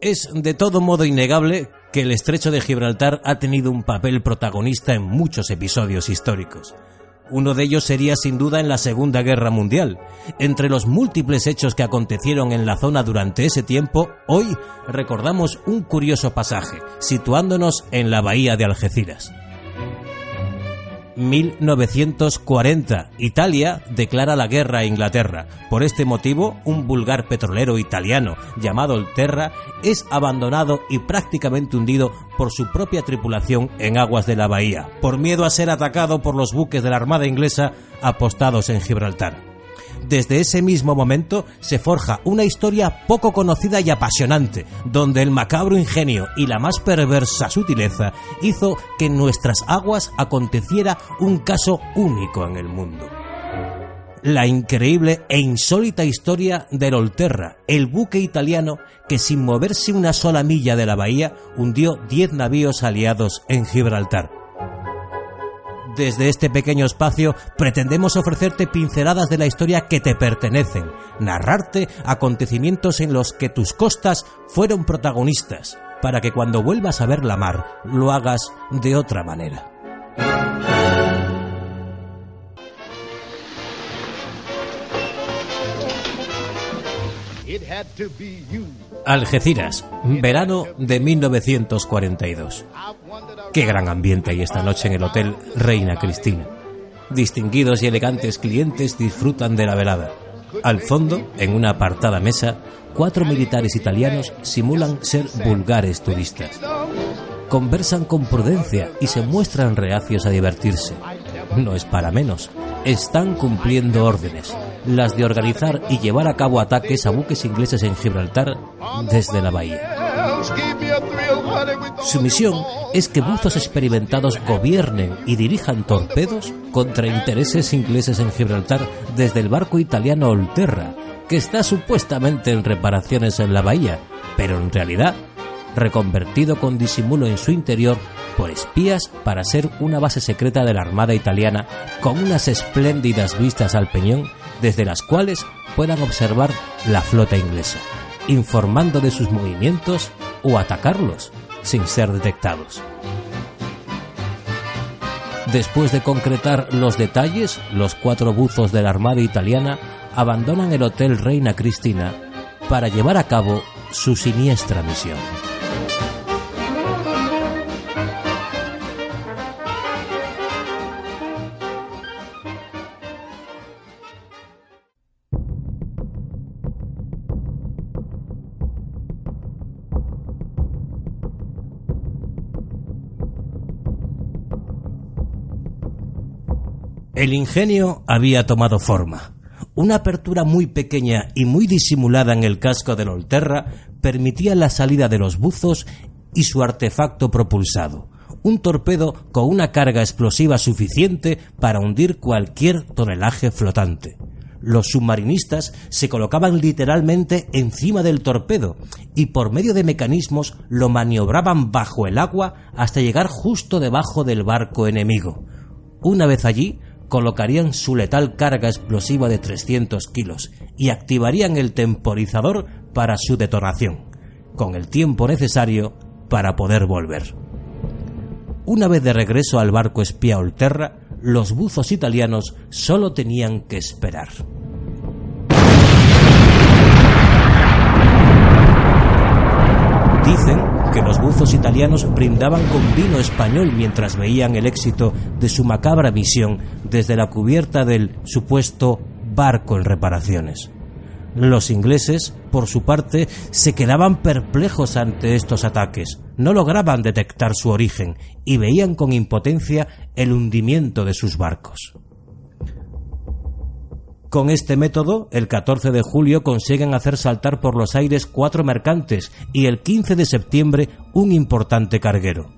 Es de todo modo innegable que el estrecho de Gibraltar ha tenido un papel protagonista en muchos episodios históricos. Uno de ellos sería sin duda en la Segunda Guerra Mundial. Entre los múltiples hechos que acontecieron en la zona durante ese tiempo, hoy recordamos un curioso pasaje, situándonos en la bahía de Algeciras. 1940, Italia declara la guerra a Inglaterra. Por este motivo, un vulgar petrolero italiano llamado el Terra es abandonado y prácticamente hundido por su propia tripulación en aguas de la bahía, por miedo a ser atacado por los buques de la Armada inglesa apostados en Gibraltar. Desde ese mismo momento se forja una historia poco conocida y apasionante, donde el macabro ingenio y la más perversa sutileza hizo que en nuestras aguas aconteciera un caso único en el mundo. La increíble e insólita historia del Olterra, el buque italiano que sin moverse una sola milla de la bahía hundió 10 navíos aliados en Gibraltar. Desde este pequeño espacio pretendemos ofrecerte pinceladas de la historia que te pertenecen, narrarte acontecimientos en los que tus costas fueron protagonistas, para que cuando vuelvas a ver la mar lo hagas de otra manera. Algeciras, verano de 1942. Qué gran ambiente hay esta noche en el Hotel Reina Cristina. Distinguidos y elegantes clientes disfrutan de la velada. Al fondo, en una apartada mesa, cuatro militares italianos simulan ser vulgares turistas. Conversan con prudencia y se muestran reacios a divertirse. No es para menos. Están cumpliendo órdenes, las de organizar y llevar a cabo ataques a buques ingleses en Gibraltar desde la bahía. Su misión es que buzos experimentados gobiernen y dirijan torpedos contra intereses ingleses en Gibraltar desde el barco italiano Olterra, que está supuestamente en reparaciones en la bahía, pero en realidad reconvertido con disimulo en su interior por espías para ser una base secreta de la Armada italiana con unas espléndidas vistas al peñón desde las cuales puedan observar la flota inglesa, informando de sus movimientos o atacarlos sin ser detectados. Después de concretar los detalles, los cuatro buzos de la Armada italiana abandonan el Hotel Reina Cristina para llevar a cabo su siniestra misión. El ingenio había tomado forma. Una apertura muy pequeña y muy disimulada en el casco del Olterra permitía la salida de los buzos y su artefacto propulsado, un torpedo con una carga explosiva suficiente para hundir cualquier tonelaje flotante. Los submarinistas se colocaban literalmente encima del torpedo y por medio de mecanismos lo maniobraban bajo el agua hasta llegar justo debajo del barco enemigo. Una vez allí, colocarían su letal carga explosiva de 300 kilos y activarían el temporizador para su detonación, con el tiempo necesario para poder volver. Una vez de regreso al barco espía Olterra, los buzos italianos solo tenían que esperar. Los buzos italianos brindaban con vino español mientras veían el éxito de su macabra misión desde la cubierta del supuesto barco en reparaciones. Los ingleses, por su parte, se quedaban perplejos ante estos ataques, no lograban detectar su origen y veían con impotencia el hundimiento de sus barcos. Con este método, el 14 de julio consiguen hacer saltar por los aires cuatro mercantes y el 15 de septiembre un importante carguero.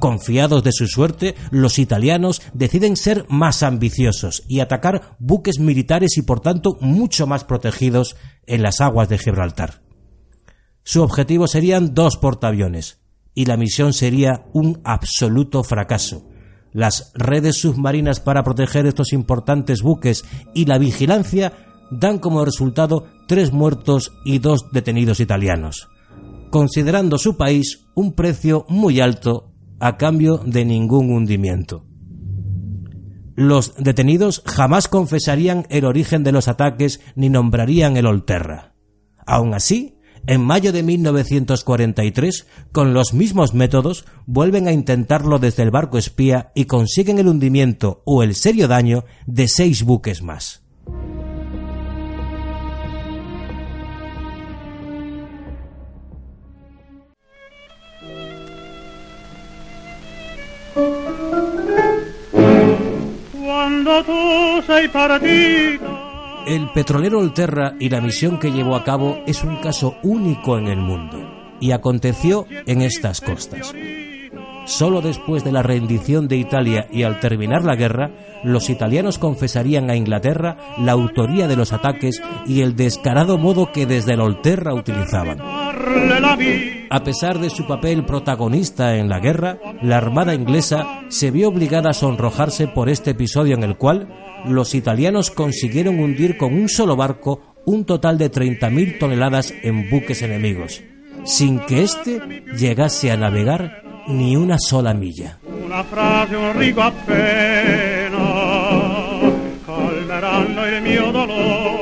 Confiados de su suerte, los italianos deciden ser más ambiciosos y atacar buques militares y por tanto mucho más protegidos en las aguas de Gibraltar. Su objetivo serían dos portaaviones y la misión sería un absoluto fracaso. Las redes submarinas para proteger estos importantes buques y la vigilancia dan como resultado tres muertos y dos detenidos italianos, considerando su país un precio muy alto a cambio de ningún hundimiento. Los detenidos jamás confesarían el origen de los ataques ni nombrarían el Olterra. Aun así, en mayo de 1943, con los mismos métodos, vuelven a intentarlo desde el barco espía y consiguen el hundimiento o el serio daño de seis buques más. El petrolero Olterra y la misión que llevó a cabo es un caso único en el mundo y aconteció en estas costas. Solo después de la rendición de Italia y al terminar la guerra, los italianos confesarían a Inglaterra la autoría de los ataques y el descarado modo que desde el Olterra utilizaban. A pesar de su papel protagonista en la guerra, la Armada inglesa se vio obligada a sonrojarse por este episodio en el cual los italianos consiguieron hundir con un solo barco un total de 30.000 toneladas en buques enemigos, sin que éste llegase a navegar ni una sola milla. Una frase, un rico el dolor.